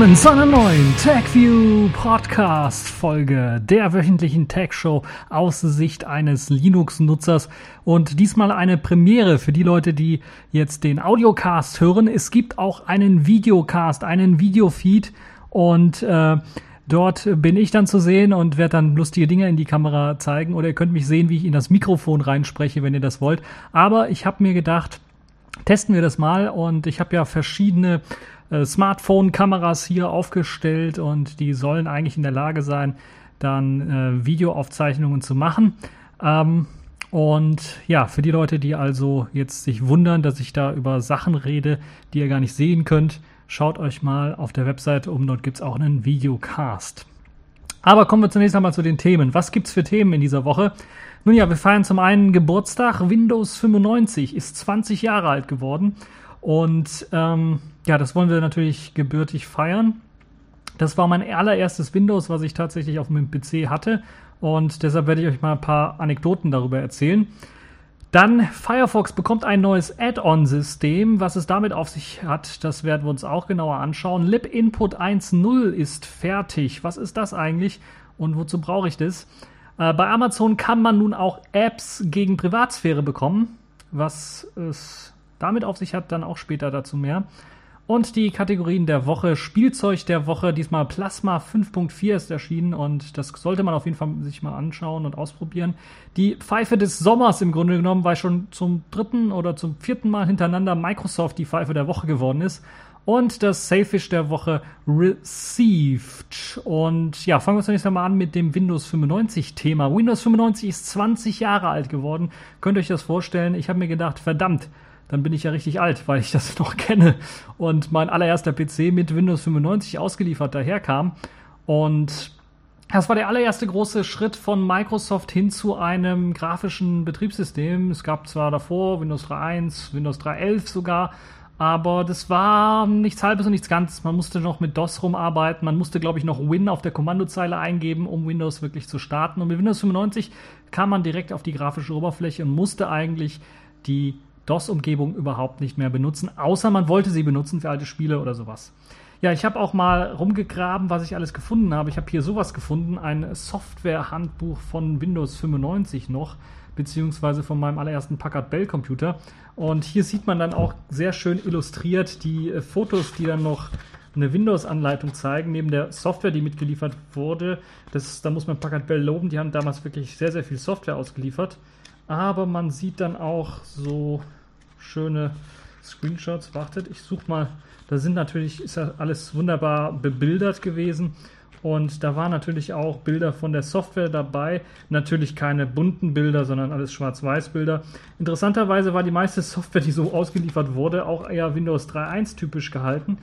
Willkommen zu einer neuen TechView Podcast Folge der wöchentlichen Tech Show aus Sicht eines Linux-Nutzers und diesmal eine Premiere für die Leute, die jetzt den Audiocast hören. Es gibt auch einen Videocast, einen Videofeed und äh, Dort bin ich dann zu sehen und werde dann lustige Dinge in die Kamera zeigen. Oder ihr könnt mich sehen, wie ich in das Mikrofon reinspreche, wenn ihr das wollt. Aber ich habe mir gedacht, testen wir das mal. Und ich habe ja verschiedene äh, Smartphone-Kameras hier aufgestellt und die sollen eigentlich in der Lage sein, dann äh, Videoaufzeichnungen zu machen. Ähm, und ja, für die Leute, die also jetzt sich wundern, dass ich da über Sachen rede, die ihr gar nicht sehen könnt, Schaut euch mal auf der Webseite um, dort gibt es auch einen Videocast. Aber kommen wir zunächst einmal zu den Themen. Was gibt es für Themen in dieser Woche? Nun ja, wir feiern zum einen Geburtstag. Windows 95 ist 20 Jahre alt geworden. Und ähm, ja, das wollen wir natürlich gebürtig feiern. Das war mein allererstes Windows, was ich tatsächlich auf meinem PC hatte. Und deshalb werde ich euch mal ein paar Anekdoten darüber erzählen. Dann Firefox bekommt ein neues Add-on-System. Was es damit auf sich hat, das werden wir uns auch genauer anschauen. libinput 1.0 ist fertig. Was ist das eigentlich und wozu brauche ich das? Äh, bei Amazon kann man nun auch Apps gegen Privatsphäre bekommen. Was es damit auf sich hat, dann auch später dazu mehr. Und die Kategorien der Woche, Spielzeug der Woche, diesmal Plasma 5.4 ist erschienen und das sollte man auf jeden Fall sich mal anschauen und ausprobieren. Die Pfeife des Sommers im Grunde genommen, weil schon zum dritten oder zum vierten Mal hintereinander Microsoft die Pfeife der Woche geworden ist. Und das Sailfish der Woche Received. Und ja, fangen wir zunächst einmal an mit dem Windows 95 Thema. Windows 95 ist 20 Jahre alt geworden. Könnt ihr euch das vorstellen? Ich habe mir gedacht, verdammt, dann bin ich ja richtig alt, weil ich das noch kenne und mein allererster PC mit Windows 95 ausgeliefert daherkam. Und das war der allererste große Schritt von Microsoft hin zu einem grafischen Betriebssystem. Es gab zwar davor Windows 3.1, Windows 3.11 sogar, aber das war nichts Halbes und nichts Ganzes. Man musste noch mit DOS rumarbeiten. Man musste, glaube ich, noch Win auf der Kommandozeile eingeben, um Windows wirklich zu starten. Und mit Windows 95 kam man direkt auf die grafische Oberfläche und musste eigentlich die DOS-Umgebung überhaupt nicht mehr benutzen, außer man wollte sie benutzen für alte Spiele oder sowas. Ja, ich habe auch mal rumgegraben, was ich alles gefunden habe. Ich habe hier sowas gefunden, ein Software-Handbuch von Windows 95 noch, beziehungsweise von meinem allerersten Packard Bell Computer. Und hier sieht man dann auch sehr schön illustriert die äh, Fotos, die dann noch eine Windows-Anleitung zeigen, neben der Software, die mitgeliefert wurde. Das, da muss man Packard Bell loben, die haben damals wirklich sehr, sehr viel Software ausgeliefert. Aber man sieht dann auch so schöne Screenshots. Wartet, ich suche mal. Da sind natürlich, ist ja alles wunderbar bebildert gewesen. Und da waren natürlich auch Bilder von der Software dabei. Natürlich keine bunten Bilder, sondern alles Schwarz-Weiß-Bilder. Interessanterweise war die meiste Software, die so ausgeliefert wurde, auch eher Windows 3.1 typisch gehalten.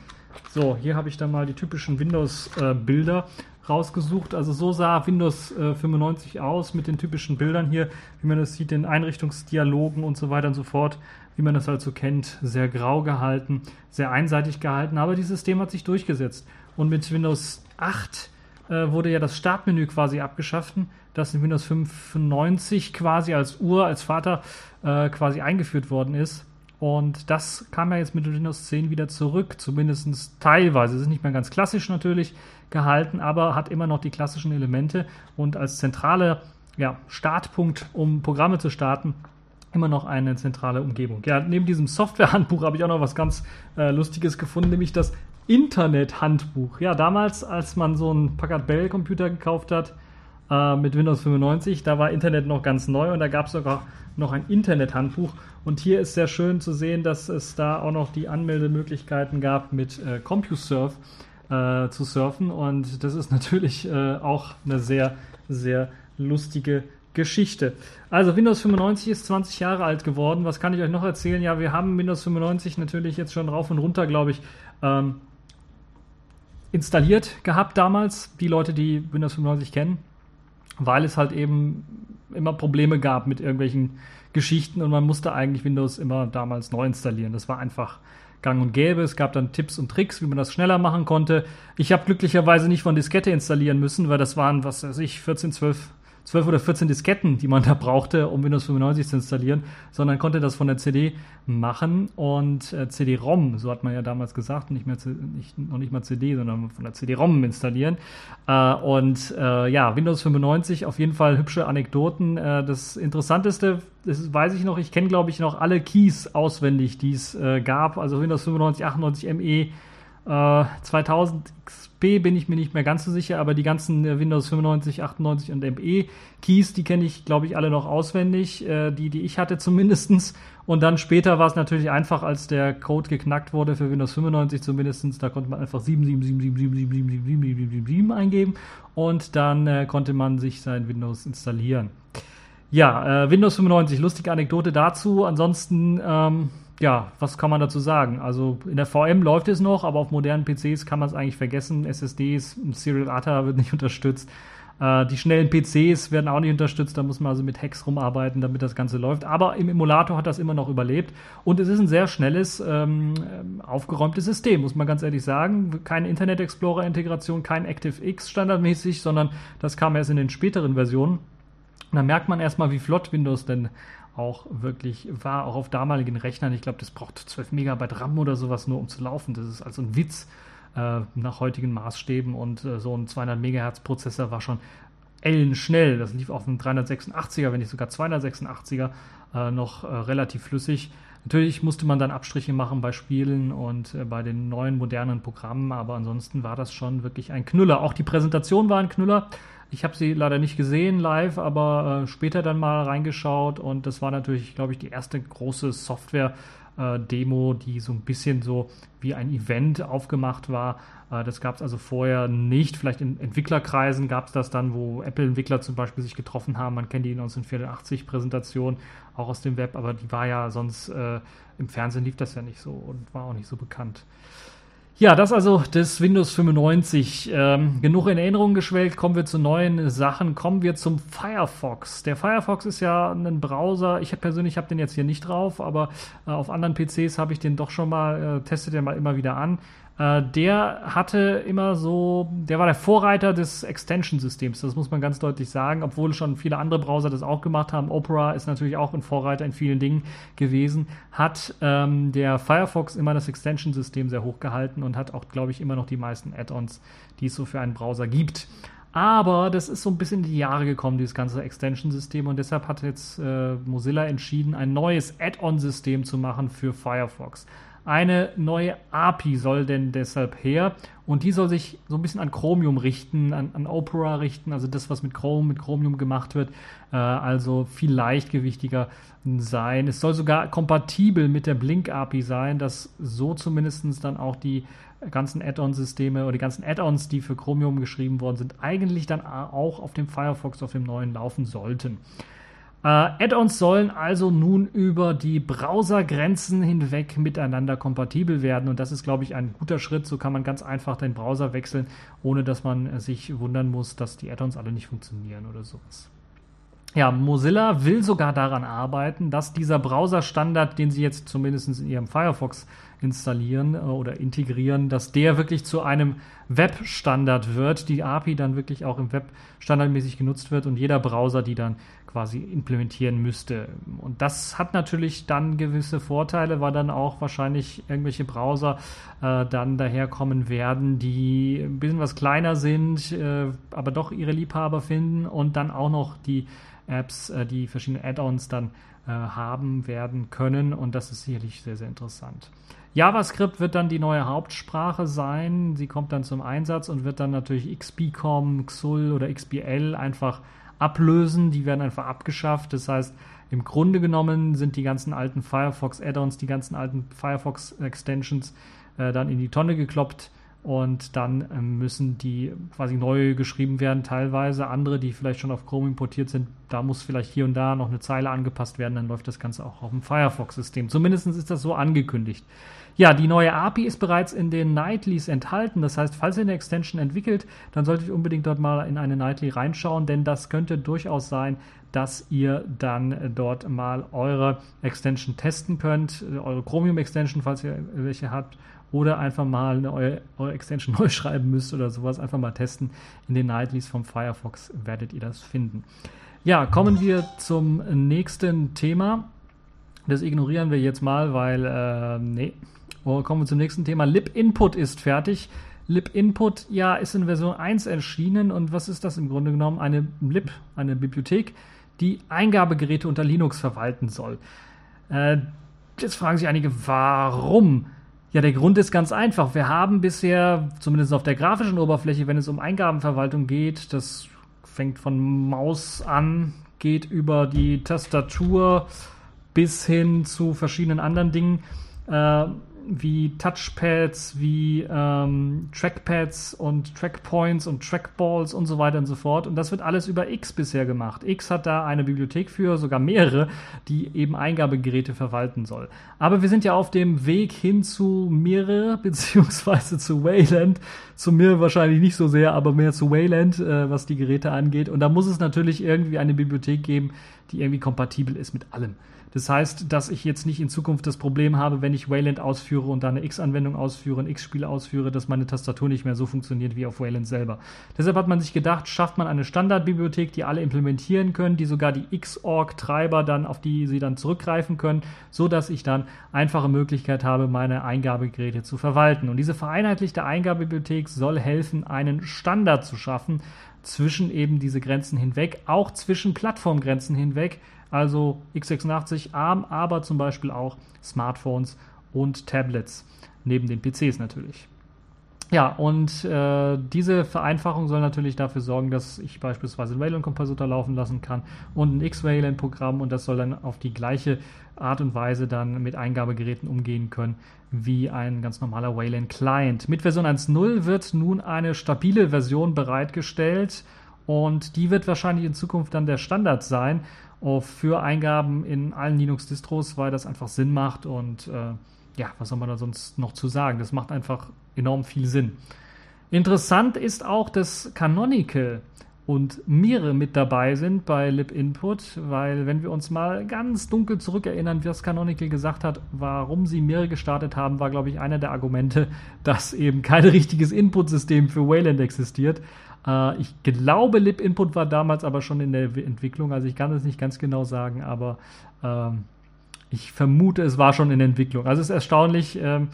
So, hier habe ich dann mal die typischen Windows-Bilder äh, rausgesucht. Also so sah Windows äh, 95 aus mit den typischen Bildern hier, wie man das sieht, den Einrichtungsdialogen und so weiter und so fort, wie man das halt so kennt. Sehr grau gehalten, sehr einseitig gehalten, aber dieses System hat sich durchgesetzt. Und mit Windows 8 äh, wurde ja das Startmenü quasi abgeschafft, das in Windows 95 quasi als Ur, als Vater äh, quasi eingeführt worden ist. Und das kam ja jetzt mit Windows 10 wieder zurück, zumindest teilweise. Es ist nicht mehr ganz klassisch natürlich gehalten, aber hat immer noch die klassischen Elemente und als zentrale ja, Startpunkt, um Programme zu starten, immer noch eine zentrale Umgebung. Ja, neben diesem Softwarehandbuch habe ich auch noch was ganz äh, Lustiges gefunden, nämlich das Internet-Handbuch. Ja, damals, als man so einen Packard Bell-Computer gekauft hat äh, mit Windows 95, da war Internet noch ganz neu und da gab es sogar noch ein Internet-Handbuch. Und hier ist sehr schön zu sehen, dass es da auch noch die Anmeldemöglichkeiten gab, mit äh, CompuServe äh, zu surfen. Und das ist natürlich äh, auch eine sehr, sehr lustige Geschichte. Also Windows 95 ist 20 Jahre alt geworden. Was kann ich euch noch erzählen? Ja, wir haben Windows 95 natürlich jetzt schon rauf und runter, glaube ich, ähm, installiert gehabt damals. Die Leute, die Windows 95 kennen, weil es halt eben immer Probleme gab mit irgendwelchen Geschichten und man musste eigentlich Windows immer damals neu installieren. Das war einfach gang und gäbe. Es gab dann Tipps und Tricks, wie man das schneller machen konnte. Ich habe glücklicherweise nicht von Diskette installieren müssen, weil das waren, was weiß ich, 14, 12, 12 oder 14 Disketten, die man da brauchte, um Windows 95 zu installieren, sondern konnte das von der CD machen und äh, CD-ROM, so hat man ja damals gesagt, nicht mehr nicht, noch nicht mal CD, sondern von der CD-ROM installieren. Äh, und äh, ja, Windows 95 auf jeden Fall hübsche Anekdoten. Äh, das Interessanteste, das weiß ich noch, ich kenne glaube ich noch alle Keys auswendig, die es äh, gab, also Windows 95, 98 ME, 2000 XP bin ich mir nicht mehr ganz so sicher, aber die ganzen äh, Windows 95, 98 und ME Keys, die kenne ich, glaube ich, alle noch auswendig, äh, die, die ich hatte zumindestens. Und dann später war es natürlich einfach, als der Code geknackt wurde für Windows 95 zumindestens, da konnte man einfach 777777777 eingeben und dann äh, konnte man sich sein Windows installieren. Ja, äh, Windows 95, lustige Anekdote dazu. Ansonsten, ähm, ja, was kann man dazu sagen? Also in der VM läuft es noch, aber auf modernen PCs kann man es eigentlich vergessen. SSDs, Serial ATA wird nicht unterstützt. Äh, die schnellen PCs werden auch nicht unterstützt. Da muss man also mit Hacks rumarbeiten, damit das Ganze läuft. Aber im Emulator hat das immer noch überlebt. Und es ist ein sehr schnelles, ähm, aufgeräumtes System, muss man ganz ehrlich sagen. Keine Internet Explorer-Integration, kein ActiveX standardmäßig, sondern das kam erst in den späteren Versionen. Und dann merkt man erstmal, wie flott Windows denn auch wirklich war, auch auf damaligen Rechnern. Ich glaube, das braucht 12 Megabyte RAM oder sowas nur, um zu laufen. Das ist also ein Witz äh, nach heutigen Maßstäben und äh, so ein 200 Megahertz Prozessor war schon ellenschnell. Das lief auf einem 386er, wenn nicht sogar 286er, äh, noch äh, relativ flüssig. Natürlich musste man dann Abstriche machen bei Spielen und äh, bei den neuen modernen Programmen, aber ansonsten war das schon wirklich ein Knüller. Auch die Präsentation war ein Knüller. Ich habe sie leider nicht gesehen live, aber äh, später dann mal reingeschaut und das war natürlich, glaube ich, die erste große Software-Demo, äh, die so ein bisschen so wie ein Event aufgemacht war. Äh, das gab es also vorher nicht. Vielleicht in Entwicklerkreisen gab es das dann, wo Apple-Entwickler zum Beispiel sich getroffen haben. Man kennt die 1984-Präsentation auch aus dem Web, aber die war ja sonst äh, im Fernsehen lief das ja nicht so und war auch nicht so bekannt. Ja, das also das Windows 95. Ähm, genug in Erinnerung geschwelgt, kommen wir zu neuen Sachen. Kommen wir zum Firefox. Der Firefox ist ja ein Browser. Ich persönlich habe den jetzt hier nicht drauf, aber äh, auf anderen PCs habe ich den doch schon mal, äh, testet den mal immer wieder an. Äh, der hatte immer so, der war der Vorreiter des Extension-Systems, das muss man ganz deutlich sagen, obwohl schon viele andere Browser das auch gemacht haben. Opera ist natürlich auch ein Vorreiter in vielen Dingen gewesen, hat ähm, der Firefox immer das Extension-System sehr hoch gehalten und hat auch, glaube ich, immer noch die meisten Add-ons, die es so für einen Browser gibt. Aber das ist so ein bisschen in die Jahre gekommen, dieses ganze Extension-System. Und deshalb hat jetzt äh, Mozilla entschieden, ein neues Add-on-System zu machen für Firefox. Eine neue API soll denn deshalb her und die soll sich so ein bisschen an Chromium richten, an, an Opera richten, also das, was mit Chrome, mit Chromium gemacht wird, äh, also viel leichtgewichtiger sein. Es soll sogar kompatibel mit der Blink-API sein, dass so zumindest dann auch die ganzen Add-on-Systeme oder die ganzen Add-ons, die für Chromium geschrieben worden sind, eigentlich dann auch auf dem Firefox, auf dem neuen laufen sollten. Äh, Add-ons sollen also nun über die Browsergrenzen hinweg miteinander kompatibel werden und das ist, glaube ich, ein guter Schritt. So kann man ganz einfach den Browser wechseln, ohne dass man sich wundern muss, dass die Add-ons alle nicht funktionieren oder sowas. Ja, Mozilla will sogar daran arbeiten, dass dieser Browser-Standard, den sie jetzt zumindest in ihrem Firefox installieren äh, oder integrieren, dass der wirklich zu einem Web-Standard wird, die API dann wirklich auch im Web standardmäßig genutzt wird und jeder Browser die dann quasi implementieren müsste. Und das hat natürlich dann gewisse Vorteile, weil dann auch wahrscheinlich irgendwelche Browser äh, dann daherkommen werden, die ein bisschen was kleiner sind, äh, aber doch ihre Liebhaber finden und dann auch noch die Apps, äh, die verschiedenen Add-ons dann äh, haben werden können. Und das ist sicherlich sehr, sehr interessant. JavaScript wird dann die neue Hauptsprache sein. Sie kommt dann zum Einsatz und wird dann natürlich XBCOM, XUL oder XBL einfach ablösen. Die werden einfach abgeschafft. Das heißt, im Grunde genommen sind die ganzen alten Firefox Add-ons, die ganzen alten Firefox Extensions äh, dann in die Tonne gekloppt und dann ähm, müssen die quasi neu geschrieben werden, teilweise. Andere, die vielleicht schon auf Chrome importiert sind, da muss vielleicht hier und da noch eine Zeile angepasst werden, dann läuft das Ganze auch auf dem Firefox-System. Zumindest ist das so angekündigt. Ja, die neue API ist bereits in den Nightlies enthalten. Das heißt, falls ihr eine Extension entwickelt, dann solltet ihr unbedingt dort mal in eine Nightly reinschauen, denn das könnte durchaus sein, dass ihr dann dort mal eure Extension testen könnt, eure Chromium Extension, falls ihr welche habt, oder einfach mal eine, eure, eure Extension neu schreiben müsst oder sowas, einfach mal testen. In den Nightlies vom Firefox werdet ihr das finden. Ja, kommen wir zum nächsten Thema. Das ignorieren wir jetzt mal, weil, äh, nee. Oh, kommen wir zum nächsten Thema. Lib Input ist fertig. Lib Input, ja, ist in Version 1 erschienen. Und was ist das im Grunde genommen? Eine Lib, eine Bibliothek, die Eingabegeräte unter Linux verwalten soll. Äh, jetzt fragen sich einige, warum? Ja, der Grund ist ganz einfach. Wir haben bisher, zumindest auf der grafischen Oberfläche, wenn es um Eingabenverwaltung geht, das fängt von Maus an, geht über die Tastatur bis hin zu verschiedenen anderen Dingen. Äh, wie Touchpads, wie ähm, Trackpads und Trackpoints und Trackballs und so weiter und so fort. Und das wird alles über X bisher gemacht. X hat da eine Bibliothek für, sogar mehrere, die eben Eingabegeräte verwalten soll. Aber wir sind ja auf dem Weg hin zu Mirror beziehungsweise zu Wayland. Zu Mirror wahrscheinlich nicht so sehr, aber mehr zu Wayland, äh, was die Geräte angeht. Und da muss es natürlich irgendwie eine Bibliothek geben, die irgendwie kompatibel ist mit allem. Das heißt, dass ich jetzt nicht in Zukunft das Problem habe, wenn ich Wayland ausführe und da eine X-Anwendung ausführe, ein X-Spiel ausführe, dass meine Tastatur nicht mehr so funktioniert wie auf Wayland selber. Deshalb hat man sich gedacht, schafft man eine Standardbibliothek, die alle implementieren können, die sogar die Xorg-Treiber dann, auf die sie dann zurückgreifen können, so dass ich dann einfache Möglichkeit habe, meine Eingabegeräte zu verwalten. Und diese vereinheitlichte Eingabebibliothek soll helfen, einen Standard zu schaffen zwischen eben diese Grenzen hinweg, auch zwischen Plattformgrenzen hinweg, also x86 ARM, aber zum Beispiel auch Smartphones und Tablets, neben den PCs natürlich. Ja, und äh, diese Vereinfachung soll natürlich dafür sorgen, dass ich beispielsweise einen Wayland-Kompositor laufen lassen kann und ein X-Wayland-Programm und das soll dann auf die gleiche Art und Weise dann mit Eingabegeräten umgehen können wie ein ganz normaler Wayland-Client. Mit Version 1.0 wird nun eine stabile Version bereitgestellt und die wird wahrscheinlich in Zukunft dann der Standard sein für Eingaben in allen Linux-Distros, weil das einfach Sinn macht und äh, ja, was soll man da sonst noch zu sagen? Das macht einfach enorm viel Sinn. Interessant ist auch, dass Canonical und Mire mit dabei sind bei libinput, weil wenn wir uns mal ganz dunkel zurückerinnern, was Canonical gesagt hat, warum sie Mire gestartet haben, war, glaube ich, einer der Argumente, dass eben kein richtiges Input-System für Wayland existiert. Äh, ich glaube, libinput war damals aber schon in der Entwicklung, also ich kann es nicht ganz genau sagen, aber ähm, ich vermute, es war schon in Entwicklung. Also es ist erstaunlich. Ähm,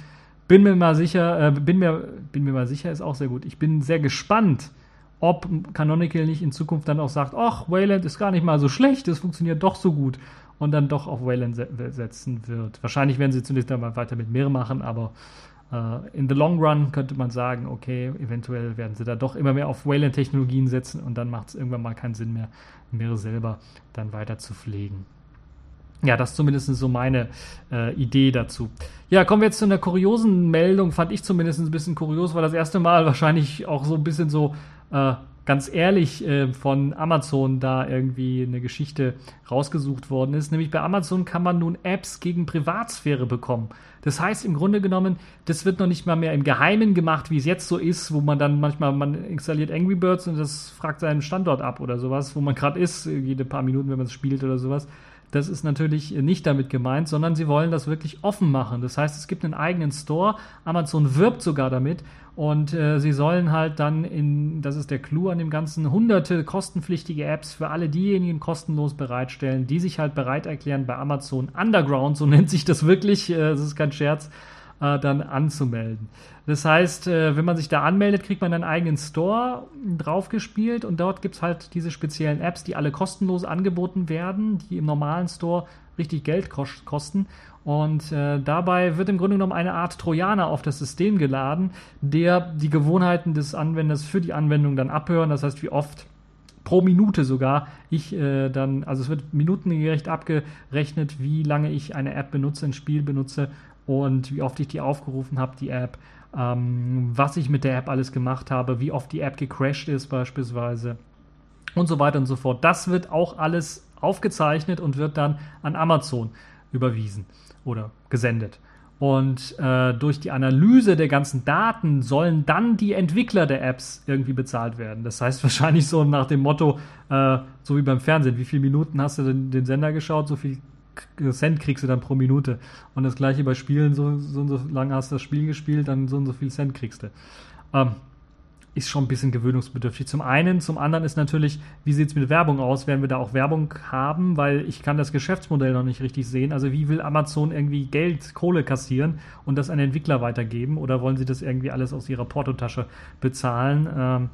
bin mir mal sicher, äh, bin mir, bin mir mal sicher, ist auch sehr gut. Ich bin sehr gespannt, ob Canonical nicht in Zukunft dann auch sagt, ach, Wayland ist gar nicht mal so schlecht, es funktioniert doch so gut und dann doch auf Wayland se setzen wird. Wahrscheinlich werden sie zunächst einmal weiter mit Mir machen, aber in the long run könnte man sagen, okay, eventuell werden sie da doch immer mehr auf Wayland-Technologien setzen und dann macht es irgendwann mal keinen Sinn mehr, Mir selber dann weiter zu pflegen. Ja, das ist zumindest so meine äh, Idee dazu. Ja, kommen wir jetzt zu einer kuriosen Meldung, fand ich zumindest ein bisschen kurios, weil das erste Mal wahrscheinlich auch so ein bisschen so äh, ganz ehrlich äh, von Amazon da irgendwie eine Geschichte rausgesucht worden ist. Nämlich bei Amazon kann man nun Apps gegen Privatsphäre bekommen. Das heißt im Grunde genommen, das wird noch nicht mal mehr im Geheimen gemacht, wie es jetzt so ist, wo man dann manchmal, man installiert Angry Birds und das fragt seinen Standort ab oder sowas, wo man gerade ist, jede paar Minuten, wenn man es spielt oder sowas. Das ist natürlich nicht damit gemeint, sondern sie wollen das wirklich offen machen. Das heißt, es gibt einen eigenen Store. Amazon wirbt sogar damit. Und äh, sie sollen halt dann in, das ist der Clou an dem Ganzen, hunderte kostenpflichtige Apps für alle diejenigen kostenlos bereitstellen, die sich halt bereit erklären, bei Amazon Underground, so nennt sich das wirklich, äh, das ist kein Scherz, äh, dann anzumelden. Das heißt, äh, wenn man sich da anmeldet, kriegt man einen eigenen Store draufgespielt und dort gibt es halt diese speziellen Apps, die alle kostenlos angeboten werden, die im normalen Store richtig Geld kosten. Und äh, dabei wird im Grunde genommen eine Art Trojaner auf das System geladen, der die Gewohnheiten des Anwenders für die Anwendung dann abhören. Das heißt, wie oft pro Minute sogar ich äh, dann, also es wird minutengerecht abgerechnet, wie lange ich eine App benutze, ein Spiel benutze und wie oft ich die aufgerufen habe, die App, ähm, was ich mit der App alles gemacht habe, wie oft die App gecrashed ist beispielsweise und so weiter und so fort. Das wird auch alles aufgezeichnet und wird dann an Amazon überwiesen oder gesendet. Und äh, durch die Analyse der ganzen Daten sollen dann die Entwickler der Apps irgendwie bezahlt werden. Das heißt wahrscheinlich so nach dem Motto, äh, so wie beim Fernsehen, wie viele Minuten hast du denn den Sender geschaut, so viel Cent kriegst du dann pro Minute. Und das gleiche bei Spielen, so, so und so lange hast du das Spiel gespielt, dann so und so viel Cent kriegst du. Ähm, ist schon ein bisschen gewöhnungsbedürftig. Zum einen, zum anderen ist natürlich, wie sieht es mit Werbung aus? Werden wir da auch Werbung haben? Weil ich kann das Geschäftsmodell noch nicht richtig sehen. Also wie will Amazon irgendwie Geld, Kohle kassieren und das an Entwickler weitergeben? Oder wollen sie das irgendwie alles aus ihrer Portotasche bezahlen? Ähm,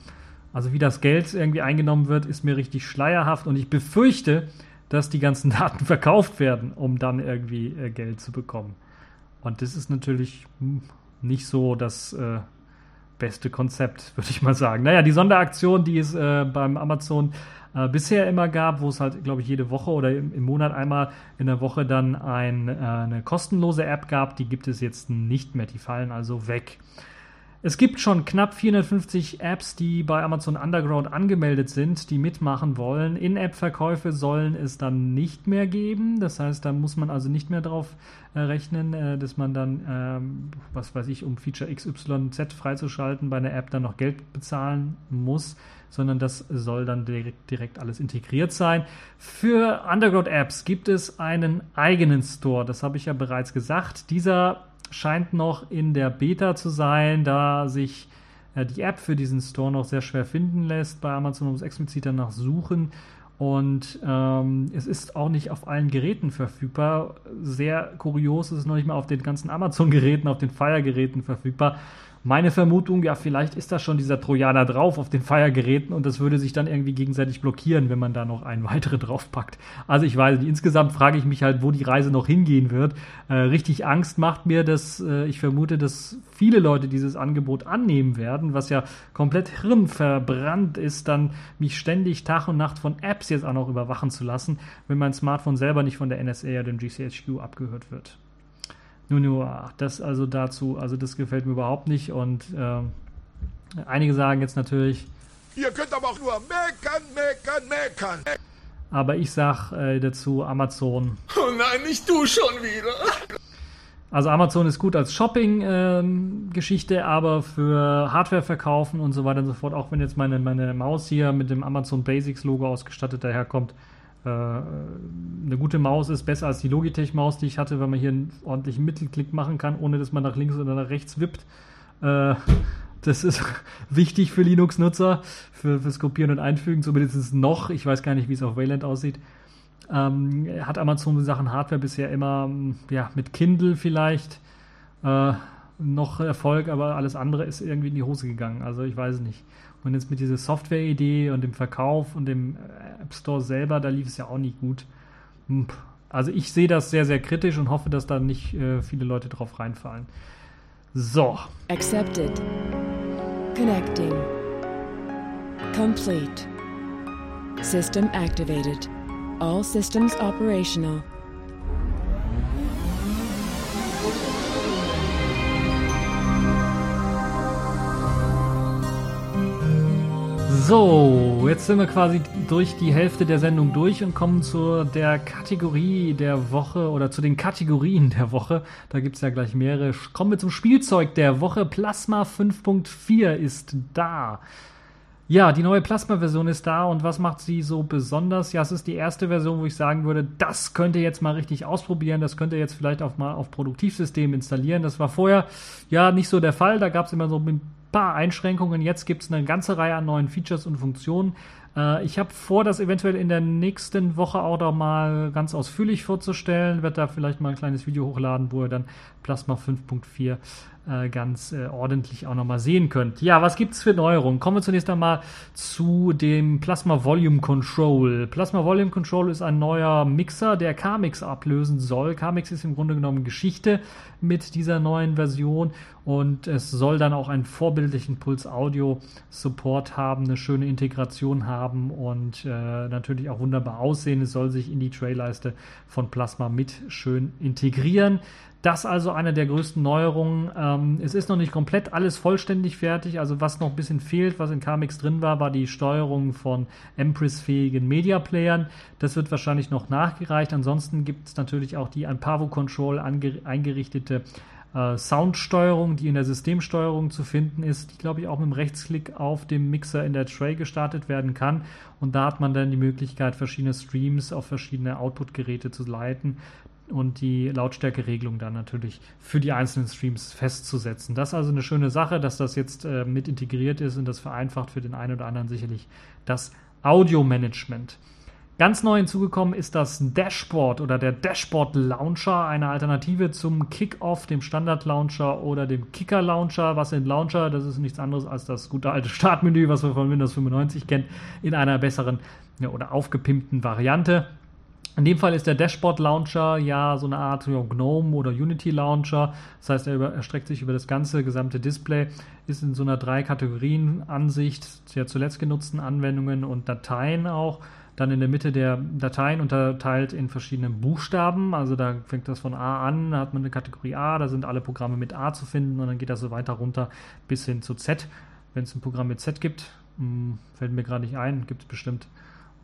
also wie das Geld irgendwie eingenommen wird, ist mir richtig schleierhaft und ich befürchte, dass die ganzen Daten verkauft werden, um dann irgendwie äh, Geld zu bekommen. Und das ist natürlich hm, nicht so das äh, beste Konzept, würde ich mal sagen. Naja, die Sonderaktion, die es äh, beim Amazon äh, bisher immer gab, wo es halt, glaube ich, jede Woche oder im, im, Monat einmal in der Woche dann ein, äh, eine kostenlose App gab, die gibt es jetzt nicht mehr. Die fallen also weg. Es gibt schon knapp 450 Apps, die bei Amazon Underground angemeldet sind, die mitmachen wollen. In-App-Verkäufe sollen es dann nicht mehr geben. Das heißt, da muss man also nicht mehr drauf äh, rechnen, äh, dass man dann, ähm, was weiß ich, um Feature XYZ freizuschalten, bei einer App dann noch Geld bezahlen muss, sondern das soll dann direkt, direkt alles integriert sein. Für Underground-Apps gibt es einen eigenen Store. Das habe ich ja bereits gesagt. Dieser scheint noch in der Beta zu sein, da sich äh, die App für diesen Store noch sehr schwer finden lässt. Bei Amazon muss explizit danach suchen. Und ähm, es ist auch nicht auf allen Geräten verfügbar. Sehr kurios ist es noch nicht mal auf den ganzen Amazon-Geräten, auf den Fire-Geräten verfügbar. Meine Vermutung, ja, vielleicht ist da schon dieser Trojaner drauf auf den Feiergeräten und das würde sich dann irgendwie gegenseitig blockieren, wenn man da noch einen weiteren draufpackt. Also ich weiß nicht, insgesamt frage ich mich halt, wo die Reise noch hingehen wird. Äh, richtig Angst macht mir, dass äh, ich vermute, dass viele Leute dieses Angebot annehmen werden, was ja komplett hirnverbrannt ist, dann mich ständig Tag und Nacht von Apps jetzt auch noch überwachen zu lassen, wenn mein Smartphone selber nicht von der NSA oder dem GCHQ abgehört wird. Nun, nur, das also dazu, also das gefällt mir überhaupt nicht und äh, einige sagen jetzt natürlich. Ihr könnt aber auch nur meckern, meckern, meckern. Aber ich sag äh, dazu Amazon. Oh nein, nicht du schon wieder. Also Amazon ist gut als Shopping-Geschichte, ähm, aber für Hardware verkaufen und so weiter und so fort, auch wenn jetzt meine, meine Maus hier mit dem Amazon Basics Logo ausgestattet daherkommt, eine gute Maus ist besser als die Logitech-Maus, die ich hatte, weil man hier einen ordentlichen Mittelklick machen kann, ohne dass man nach links oder nach rechts wippt. Äh, das ist wichtig für Linux-Nutzer, für, fürs Kopieren und Einfügen, zumindest noch. Ich weiß gar nicht, wie es auf Wayland aussieht. Ähm, hat Amazon in Sachen Hardware bisher immer ja, mit Kindle vielleicht äh, noch Erfolg, aber alles andere ist irgendwie in die Hose gegangen. Also ich weiß es nicht. Und jetzt mit dieser Software-Idee und dem Verkauf und dem äh, App Store selber, da lief es ja auch nicht gut. Hm, also ich sehe das sehr, sehr kritisch und hoffe, dass da nicht äh, viele Leute drauf reinfallen. So. Accepted. Connecting. Complete. System activated. All systems operational. So, jetzt sind wir quasi durch die Hälfte der Sendung durch und kommen zu der Kategorie der Woche oder zu den Kategorien der Woche. Da gibt es ja gleich mehrere. Kommen wir zum Spielzeug der Woche. Plasma 5.4 ist da. Ja, die neue Plasma-Version ist da und was macht sie so besonders? Ja, es ist die erste Version, wo ich sagen würde, das könnt ihr jetzt mal richtig ausprobieren, das könnt ihr jetzt vielleicht auch mal auf Produktivsystem installieren. Das war vorher ja nicht so der Fall, da gab es immer so ein paar Einschränkungen. Jetzt gibt es eine ganze Reihe an neuen Features und Funktionen. Äh, ich habe vor, das eventuell in der nächsten Woche auch noch mal ganz ausführlich vorzustellen. Werde da vielleicht mal ein kleines Video hochladen, wo ihr dann Plasma 5.4 äh, ganz äh, ordentlich auch nochmal sehen könnt. Ja, was gibt es für Neuerungen? Kommen wir zunächst einmal zu dem Plasma Volume Control. Plasma Volume Control ist ein neuer Mixer, der K-Mix ablösen soll. K-Mix ist im Grunde genommen Geschichte mit dieser neuen Version und es soll dann auch einen vorbildlichen Puls Audio Support haben, eine schöne Integration haben und äh, natürlich auch wunderbar aussehen. Es soll sich in die Trayleiste von Plasma mit schön integrieren. Das also eine der größten Neuerungen. Ähm, es ist noch nicht komplett alles vollständig fertig. Also was noch ein bisschen fehlt, was in Carmix drin war, war die Steuerung von Empress-fähigen Media-Playern. Das wird wahrscheinlich noch nachgereicht. Ansonsten gibt es natürlich auch die Ampavo Control eingerichtete äh, Soundsteuerung, die in der Systemsteuerung zu finden ist, die glaube ich auch mit dem Rechtsklick auf dem Mixer in der Tray gestartet werden kann. Und da hat man dann die Möglichkeit, verschiedene Streams auf verschiedene Output-Geräte zu leiten und die Lautstärkeregelung dann natürlich für die einzelnen Streams festzusetzen. Das ist also eine schöne Sache, dass das jetzt äh, mit integriert ist und das vereinfacht für den einen oder anderen sicherlich das Audio-Management. Ganz neu hinzugekommen ist das Dashboard oder der Dashboard Launcher, eine Alternative zum Kickoff, dem Standard Launcher oder dem Kicker Launcher. Was sind Launcher? Das ist nichts anderes als das gute alte Startmenü, was man von Windows 95 kennt, in einer besseren ja, oder aufgepimpten Variante. In dem Fall ist der Dashboard Launcher ja so eine Art GNOME oder Unity Launcher. Das heißt, er über, erstreckt sich über das ganze gesamte Display, ist in so einer drei Kategorien Ansicht der zuletzt genutzten Anwendungen und Dateien auch. Dann in der Mitte der Dateien unterteilt in verschiedene Buchstaben. Also da fängt das von A an, da hat man eine Kategorie A, da sind alle Programme mit A zu finden und dann geht das so weiter runter bis hin zu Z. Wenn es ein Programm mit Z gibt, hm, fällt mir gerade nicht ein, gibt es bestimmt.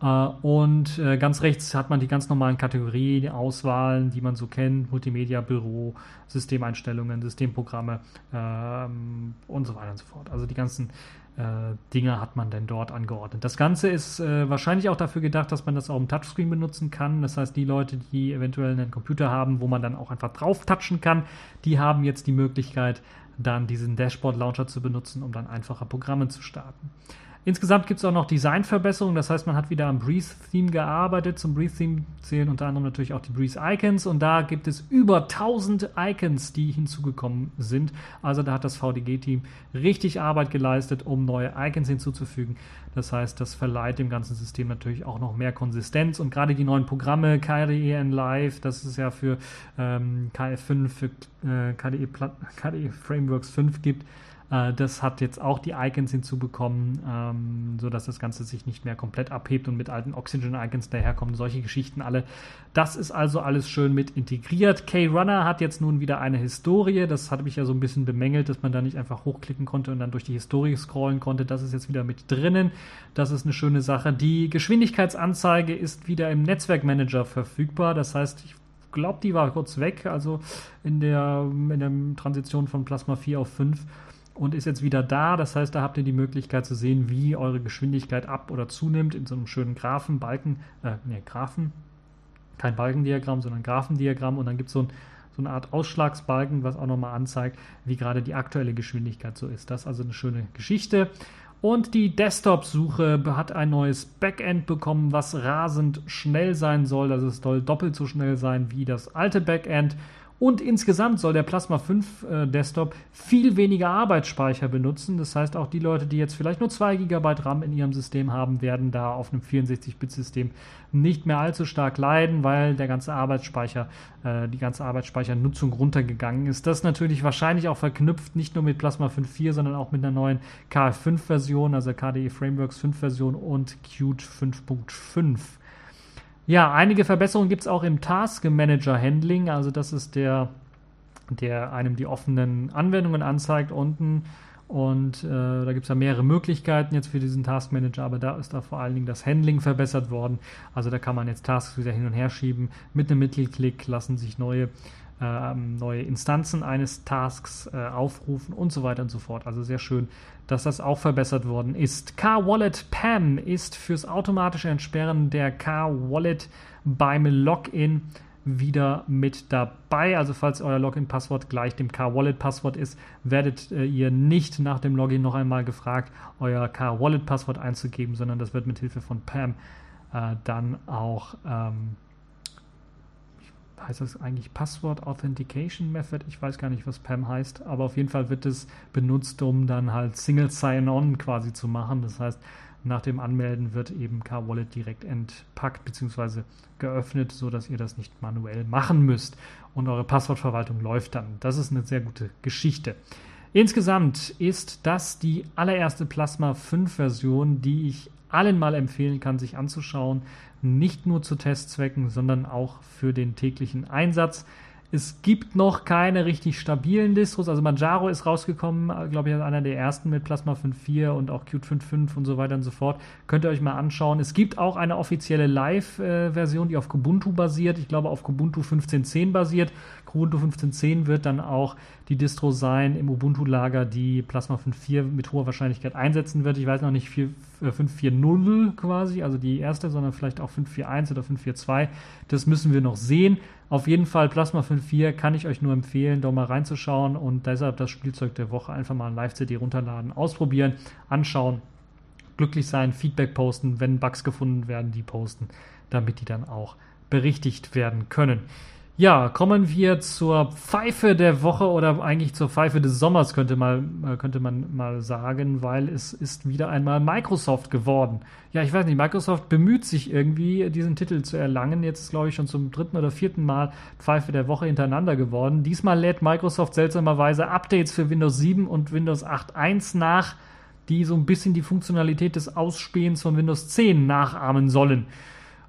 Äh, und äh, ganz rechts hat man die ganz normalen Kategorien, Auswahlen, die man so kennt, Multimedia, Büro, Systemeinstellungen, Systemprogramme ähm, und so weiter und so fort. Also die ganzen äh, Dinge hat man denn dort angeordnet. Das Ganze ist äh, wahrscheinlich auch dafür gedacht, dass man das auch im Touchscreen benutzen kann. Das heißt, die Leute, die eventuell einen Computer haben, wo man dann auch einfach drauf touchen kann, die haben jetzt die Möglichkeit, dann diesen Dashboard Launcher zu benutzen, um dann einfacher Programme zu starten. Insgesamt gibt es auch noch Designverbesserungen, das heißt, man hat wieder am Breeze-Theme gearbeitet. Zum Breeze-Theme zählen unter anderem natürlich auch die Breeze-Icons und da gibt es über 1000 Icons, die hinzugekommen sind. Also da hat das VDG-Team richtig Arbeit geleistet, um neue Icons hinzuzufügen. Das heißt, das verleiht dem ganzen System natürlich auch noch mehr Konsistenz und gerade die neuen Programme, KDE Live, das ist ja für ähm, KF5, für äh, KDE, KDE Frameworks 5 gibt, äh, das hat jetzt auch die Icons hinzubekommen, ähm, sodass das Ganze sich nicht mehr komplett abhebt und mit alten Oxygen-Icons daherkommen. Solche Geschichten alle. Das ist also alles schön mit integriert. K-Runner hat jetzt nun wieder eine Historie. Das hatte mich ja so ein bisschen bemängelt, dass man da nicht einfach hochklicken konnte und dann durch die Historie scrollen konnte. Das ist jetzt wieder mit drinnen. Das ist eine schöne Sache. Die Geschwindigkeitsanzeige ist wieder im Netzwerkmanager verfügbar. Das heißt, ich glaube, die war kurz weg, also in der, in der Transition von Plasma 4 auf 5 und ist jetzt wieder da. Das heißt, da habt ihr die Möglichkeit zu sehen, wie eure Geschwindigkeit ab- oder zunimmt in so einem schönen Graphen, Balken, äh, nee, Graphen, kein Balkendiagramm, sondern Graphendiagramm und dann gibt es so, ein, so eine Art Ausschlagsbalken, was auch nochmal anzeigt, wie gerade die aktuelle Geschwindigkeit so ist. Das ist also eine schöne Geschichte. Und die Desktop-Suche hat ein neues Backend bekommen, was rasend schnell sein soll. Das es soll doppelt so schnell sein wie das alte Backend. Und insgesamt soll der Plasma 5 äh, Desktop viel weniger Arbeitsspeicher benutzen. Das heißt, auch die Leute, die jetzt vielleicht nur 2 GB RAM in ihrem System haben, werden da auf einem 64-Bit-System nicht mehr allzu stark leiden, weil der ganze Arbeitsspeicher, äh, die ganze Arbeitsspeichernutzung runtergegangen ist. Das natürlich wahrscheinlich auch verknüpft, nicht nur mit Plasma 5.4, sondern auch mit einer neuen KF5-Version, also KDE Frameworks 5-Version und Qt 5.5. Ja, einige Verbesserungen gibt es auch im Task Manager Handling. Also das ist der, der einem die offenen Anwendungen anzeigt unten. Und äh, da gibt es ja mehrere Möglichkeiten jetzt für diesen Task Manager, aber da ist da vor allen Dingen das Handling verbessert worden. Also da kann man jetzt Tasks wieder hin und her schieben. Mit einem Mittelklick lassen sich neue ähm, neue Instanzen eines Tasks äh, aufrufen und so weiter und so fort. Also sehr schön, dass das auch verbessert worden ist. Car-Wallet PAM ist fürs automatische Entsperren der Car-Wallet beim Login wieder mit dabei. Also falls euer Login-Passwort gleich dem Car-Wallet-Passwort ist, werdet äh, ihr nicht nach dem Login noch einmal gefragt, euer Car-Wallet-Passwort einzugeben, sondern das wird mit Hilfe von PAM äh, dann auch ähm, heißt das eigentlich Passwort Authentication Method? Ich weiß gar nicht, was PAM heißt, aber auf jeden Fall wird es benutzt, um dann halt Single Sign-On quasi zu machen. Das heißt, nach dem Anmelden wird eben Car-Wallet direkt entpackt bzw. geöffnet, sodass ihr das nicht manuell machen müsst und eure Passwortverwaltung läuft dann. Das ist eine sehr gute Geschichte. Insgesamt ist das die allererste Plasma 5 Version, die ich allen mal empfehlen kann, sich anzuschauen nicht nur zu Testzwecken, sondern auch für den täglichen Einsatz. Es gibt noch keine richtig stabilen Distros. Also Manjaro ist rausgekommen, glaube ich, als einer der ersten mit Plasma 5.4 und auch Qt 5.5 und so weiter und so fort. Könnt ihr euch mal anschauen. Es gibt auch eine offizielle Live-Version, die auf Kubuntu basiert. Ich glaube, auf Kubuntu 15.10 basiert. Ubuntu 15.10 wird dann auch die Distro sein im Ubuntu-Lager, die Plasma 5.4 mit hoher Wahrscheinlichkeit einsetzen wird. Ich weiß noch nicht 5.4.0 äh, quasi, also die erste, sondern vielleicht auch 5.4.1 oder 5.4.2. Das müssen wir noch sehen. Auf jeden Fall Plasma 5.4 kann ich euch nur empfehlen, da mal reinzuschauen und deshalb das Spielzeug der Woche einfach mal ein Live-CD runterladen, ausprobieren, anschauen, glücklich sein, Feedback posten, wenn Bugs gefunden werden, die posten, damit die dann auch berichtigt werden können. Ja, kommen wir zur Pfeife der Woche oder eigentlich zur Pfeife des Sommers, könnte, mal, äh, könnte man mal sagen, weil es ist wieder einmal Microsoft geworden. Ja, ich weiß nicht, Microsoft bemüht sich irgendwie, diesen Titel zu erlangen. Jetzt ist, glaube ich, schon zum dritten oder vierten Mal Pfeife der Woche hintereinander geworden. Diesmal lädt Microsoft seltsamerweise Updates für Windows 7 und Windows 8.1 nach, die so ein bisschen die Funktionalität des Ausspähens von Windows 10 nachahmen sollen.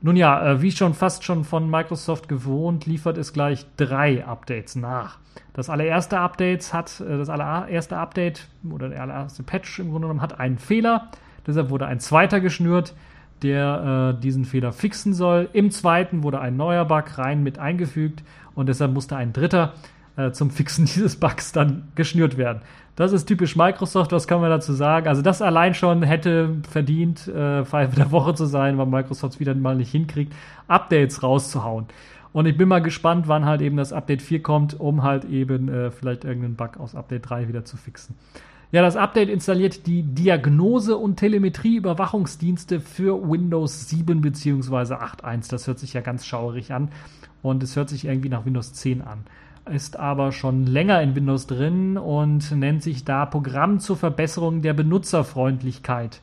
Nun ja, äh, wie schon fast schon von Microsoft gewohnt, liefert es gleich drei Updates nach. Das allererste Update hat, äh, das allererste Update oder der allererste Patch im Grunde genommen hat einen Fehler. Deshalb wurde ein zweiter geschnürt, der äh, diesen Fehler fixen soll. Im zweiten wurde ein neuer Bug rein mit eingefügt und deshalb musste ein dritter äh, zum Fixen dieses Bugs dann geschnürt werden. Das ist typisch Microsoft, was kann man dazu sagen? Also das allein schon hätte verdient, äh, Pfeife der Woche zu sein, weil Microsoft es wieder mal nicht hinkriegt, Updates rauszuhauen. Und ich bin mal gespannt, wann halt eben das Update 4 kommt, um halt eben äh, vielleicht irgendeinen Bug aus Update 3 wieder zu fixen. Ja, das Update installiert die Diagnose- und Telemetrie-Überwachungsdienste für Windows 7 bzw. 8.1. Das hört sich ja ganz schaurig an und es hört sich irgendwie nach Windows 10 an ist aber schon länger in Windows drin und nennt sich da Programm zur Verbesserung der Benutzerfreundlichkeit.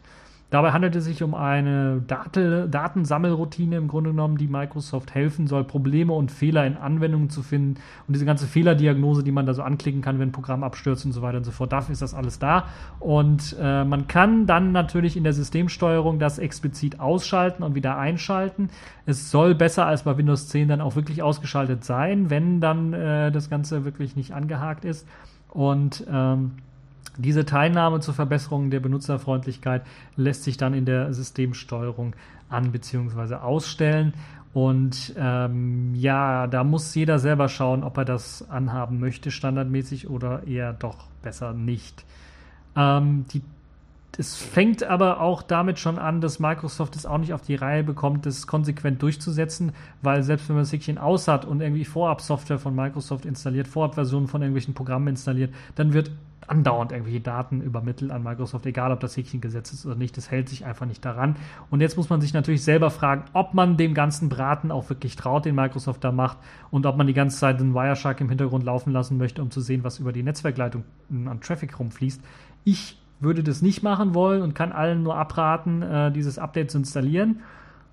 Dabei handelt es sich um eine Date, Datensammelroutine im Grunde genommen, die Microsoft helfen soll, Probleme und Fehler in Anwendungen zu finden. Und diese ganze Fehlerdiagnose, die man da so anklicken kann, wenn ein Programm abstürzt und so weiter und so fort, dafür ist das alles da. Und äh, man kann dann natürlich in der Systemsteuerung das explizit ausschalten und wieder einschalten. Es soll besser als bei Windows 10 dann auch wirklich ausgeschaltet sein, wenn dann äh, das Ganze wirklich nicht angehakt ist. Und ähm, diese Teilnahme zur Verbesserung der Benutzerfreundlichkeit lässt sich dann in der Systemsteuerung an bzw. ausstellen. Und ähm, ja, da muss jeder selber schauen, ob er das anhaben möchte, standardmäßig oder eher doch besser nicht. Ähm, die, es fängt aber auch damit schon an, dass Microsoft es auch nicht auf die Reihe bekommt, das konsequent durchzusetzen, weil selbst wenn man das Häkchen aus hat und irgendwie Vorab-Software von Microsoft installiert, Vorab-Versionen von irgendwelchen Programmen installiert, dann wird andauernd irgendwelche Daten übermittelt an Microsoft, egal ob das Häkchen gesetzt ist oder nicht. Das hält sich einfach nicht daran. Und jetzt muss man sich natürlich selber fragen, ob man dem ganzen Braten auch wirklich traut, den Microsoft da macht, und ob man die ganze Zeit den Wireshark im Hintergrund laufen lassen möchte, um zu sehen, was über die Netzwerkleitung an Traffic rumfließt. Ich würde das nicht machen wollen und kann allen nur abraten, äh, dieses Update zu installieren.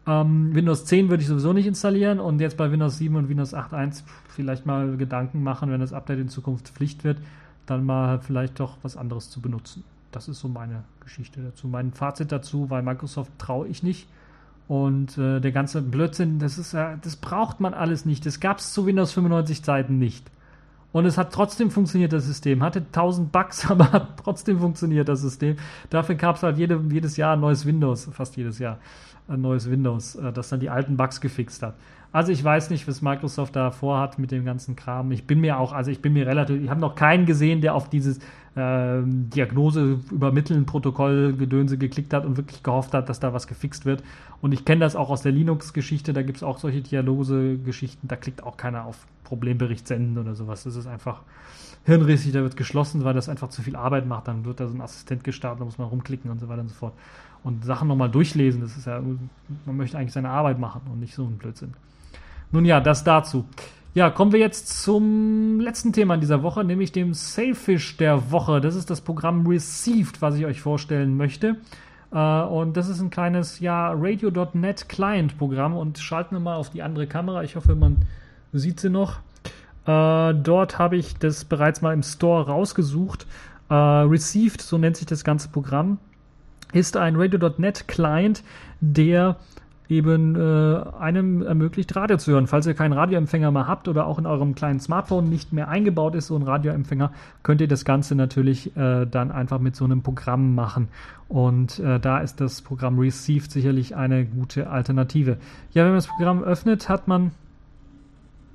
Ähm, Windows 10 würde ich sowieso nicht installieren und jetzt bei Windows 7 und Windows 8.1 vielleicht mal Gedanken machen, wenn das Update in Zukunft Pflicht wird dann mal vielleicht doch was anderes zu benutzen. Das ist so meine Geschichte dazu. Mein Fazit dazu, weil Microsoft traue ich nicht. Und äh, der ganze Blödsinn, das ist ja, das braucht man alles nicht. Das gab es zu Windows 95 Zeiten nicht. Und es hat trotzdem funktioniert, das System. Hatte 1000 Bugs, aber hat trotzdem funktioniert, das System. Dafür gab es halt jede, jedes Jahr ein neues Windows, fast jedes Jahr ein neues Windows, äh, das dann die alten Bugs gefixt hat. Also ich weiß nicht, was Microsoft da vorhat mit dem ganzen Kram. Ich bin mir auch, also ich bin mir relativ, ich habe noch keinen gesehen, der auf dieses äh, Diagnose übermitteln Protokoll Gedönse geklickt hat und wirklich gehofft hat, dass da was gefixt wird. Und ich kenne das auch aus der Linux-Geschichte, da gibt es auch solche Diagnose-Geschichten, da klickt auch keiner auf Problembericht senden oder sowas. Das ist einfach hirnrissig, da wird geschlossen, weil das einfach zu viel Arbeit macht. Dann wird da so ein Assistent gestartet, da muss man rumklicken und so weiter und so fort. Und Sachen nochmal durchlesen, das ist ja, man möchte eigentlich seine Arbeit machen und nicht so ein Blödsinn. Nun ja, das dazu. Ja, kommen wir jetzt zum letzten Thema in dieser Woche, nämlich dem Sailfish der Woche. Das ist das Programm Received, was ich euch vorstellen möchte. Uh, und das ist ein kleines, ja, Radio.net Client-Programm. Und schalten wir mal auf die andere Kamera. Ich hoffe, man sieht sie noch. Uh, dort habe ich das bereits mal im Store rausgesucht. Uh, Received, so nennt sich das ganze Programm, ist ein Radio.net Client, der eben äh, einem ermöglicht, Radio zu hören. Falls ihr keinen Radioempfänger mehr habt oder auch in eurem kleinen Smartphone nicht mehr eingebaut ist, so ein Radioempfänger, könnt ihr das Ganze natürlich äh, dann einfach mit so einem Programm machen. Und äh, da ist das Programm Received sicherlich eine gute Alternative. Ja, wenn man das Programm öffnet, hat man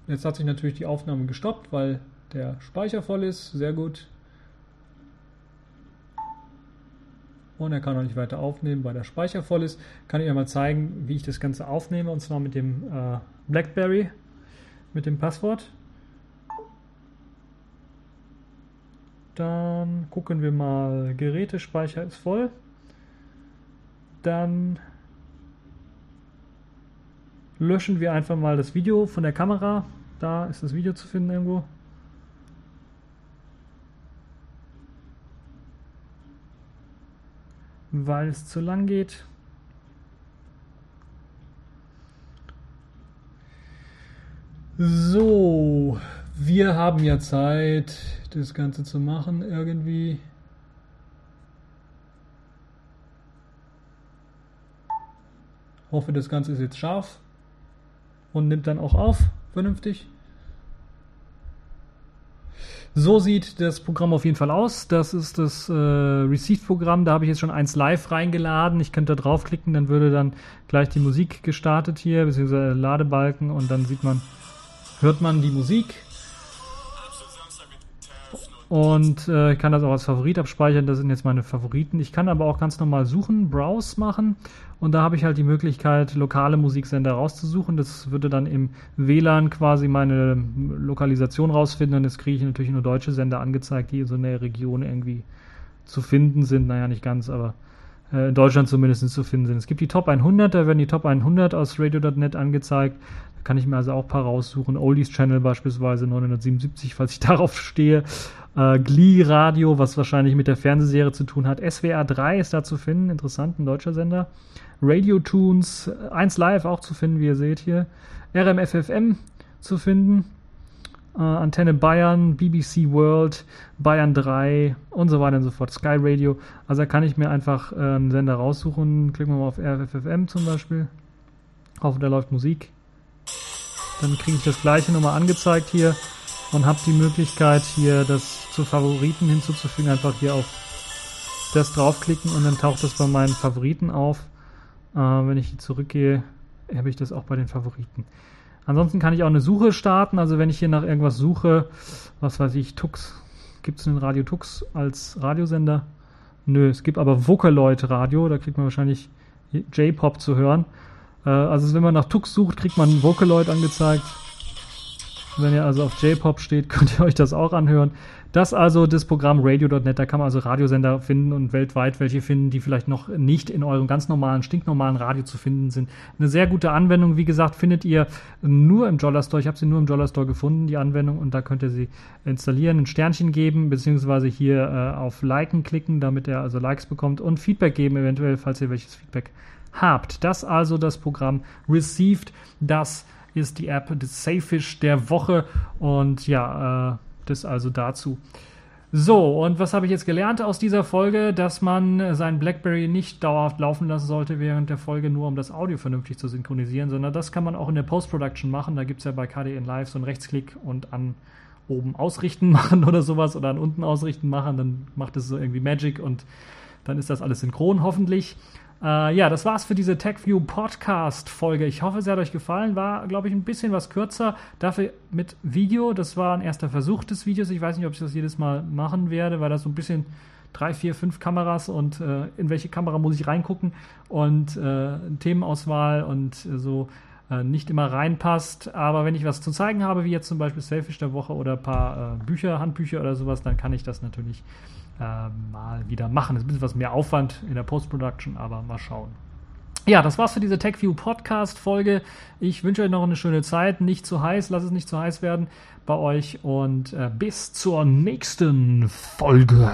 Jetzt hat sich natürlich die Aufnahme gestoppt, weil der Speicher voll ist. Sehr gut. Und er kann auch nicht weiter aufnehmen, weil der Speicher voll ist. Kann ich euch mal zeigen, wie ich das Ganze aufnehme. Und zwar mit dem äh, BlackBerry, mit dem Passwort. Dann gucken wir mal, Gerätespeicher ist voll. Dann löschen wir einfach mal das Video von der Kamera. Da ist das Video zu finden irgendwo. Weil es zu lang geht. So, wir haben ja Zeit, das Ganze zu machen irgendwie. Hoffe, das Ganze ist jetzt scharf und nimmt dann auch auf, vernünftig. So sieht das Programm auf jeden Fall aus. Das ist das äh, Receive-Programm. Da habe ich jetzt schon eins live reingeladen. Ich könnte da draufklicken, dann würde dann gleich die Musik gestartet hier, beziehungsweise Ladebalken und dann sieht man, hört man die Musik. Und äh, ich kann das auch als Favorit abspeichern. Das sind jetzt meine Favoriten. Ich kann aber auch ganz normal suchen, Browse machen. Und da habe ich halt die Möglichkeit, lokale Musiksender rauszusuchen. Das würde dann im WLAN quasi meine Lokalisation rausfinden. Und jetzt kriege ich natürlich nur deutsche Sender angezeigt, die in so einer Region irgendwie zu finden sind. Naja, nicht ganz, aber äh, in Deutschland zumindest zu finden sind. Es gibt die Top 100, da werden die Top 100 aus radio.net angezeigt kann ich mir also auch ein paar raussuchen. Oldies Channel beispielsweise 977, falls ich darauf stehe. Äh, Glee Radio, was wahrscheinlich mit der Fernsehserie zu tun hat. SWR 3 ist da zu finden, interessant, ein deutscher Sender. Radio Tunes, 1 Live auch zu finden, wie ihr seht hier. RMFFM zu finden. Äh, Antenne Bayern, BBC World, Bayern 3 und so weiter und so fort. Sky Radio. Also da kann ich mir einfach äh, einen Sender raussuchen. Klicken wir mal auf RFFM zum Beispiel. Hoffe, da läuft Musik. Dann kriege ich das gleiche nochmal angezeigt hier und habe die Möglichkeit hier das zu Favoriten hinzuzufügen. Einfach hier auf das draufklicken und dann taucht das bei meinen Favoriten auf. Äh, wenn ich hier zurückgehe, habe ich das auch bei den Favoriten. Ansonsten kann ich auch eine Suche starten. Also wenn ich hier nach irgendwas suche, was weiß ich, Tux, gibt es einen Radio Tux als Radiosender? Nö, es gibt aber Vocaloid Radio, da kriegt man wahrscheinlich J-Pop zu hören. Äh, also wenn man nach Tux sucht, kriegt man Vocaloid angezeigt. Wenn ihr also auf J-Pop steht, könnt ihr euch das auch anhören. Das also das Programm radio.net, da kann man also Radiosender finden und weltweit welche finden, die vielleicht noch nicht in eurem ganz normalen, stinknormalen Radio zu finden sind. Eine sehr gute Anwendung, wie gesagt, findet ihr nur im Jolla Store. Ich habe sie nur im Jolla Store gefunden, die Anwendung, und da könnt ihr sie installieren, ein Sternchen geben, beziehungsweise hier äh, auf Liken klicken, damit er also Likes bekommt und Feedback geben, eventuell, falls ihr welches Feedback habt. Das also das Programm Received. Das ist die App des Safefish der Woche. Und ja, äh, das also dazu. So, und was habe ich jetzt gelernt aus dieser Folge? Dass man sein BlackBerry nicht dauerhaft laufen lassen sollte während der Folge, nur um das Audio vernünftig zu synchronisieren, sondern das kann man auch in der Post-Production machen. Da gibt es ja bei KDN Live so einen Rechtsklick und an oben ausrichten machen oder sowas oder an unten ausrichten machen. Dann macht es so irgendwie Magic und dann ist das alles synchron hoffentlich. Äh, ja, das war's für diese TechView Podcast Folge. Ich hoffe, es hat euch gefallen. War, glaube ich, ein bisschen was kürzer. Dafür mit Video. Das war ein erster Versuch des Videos. Ich weiß nicht, ob ich das jedes Mal machen werde, weil das so ein bisschen drei, vier, fünf Kameras und äh, in welche Kamera muss ich reingucken und äh, Themenauswahl und äh, so äh, nicht immer reinpasst. Aber wenn ich was zu zeigen habe, wie jetzt zum Beispiel Selfish der Woche oder ein paar äh, Bücher, Handbücher oder sowas, dann kann ich das natürlich äh, mal wieder machen. Das ist ein bisschen was mehr Aufwand in der Post-Production, aber mal schauen. Ja, das war's für diese TechView Podcast Folge. Ich wünsche euch noch eine schöne Zeit. Nicht zu heiß, lasst es nicht zu heiß werden bei euch und äh, bis zur nächsten Folge.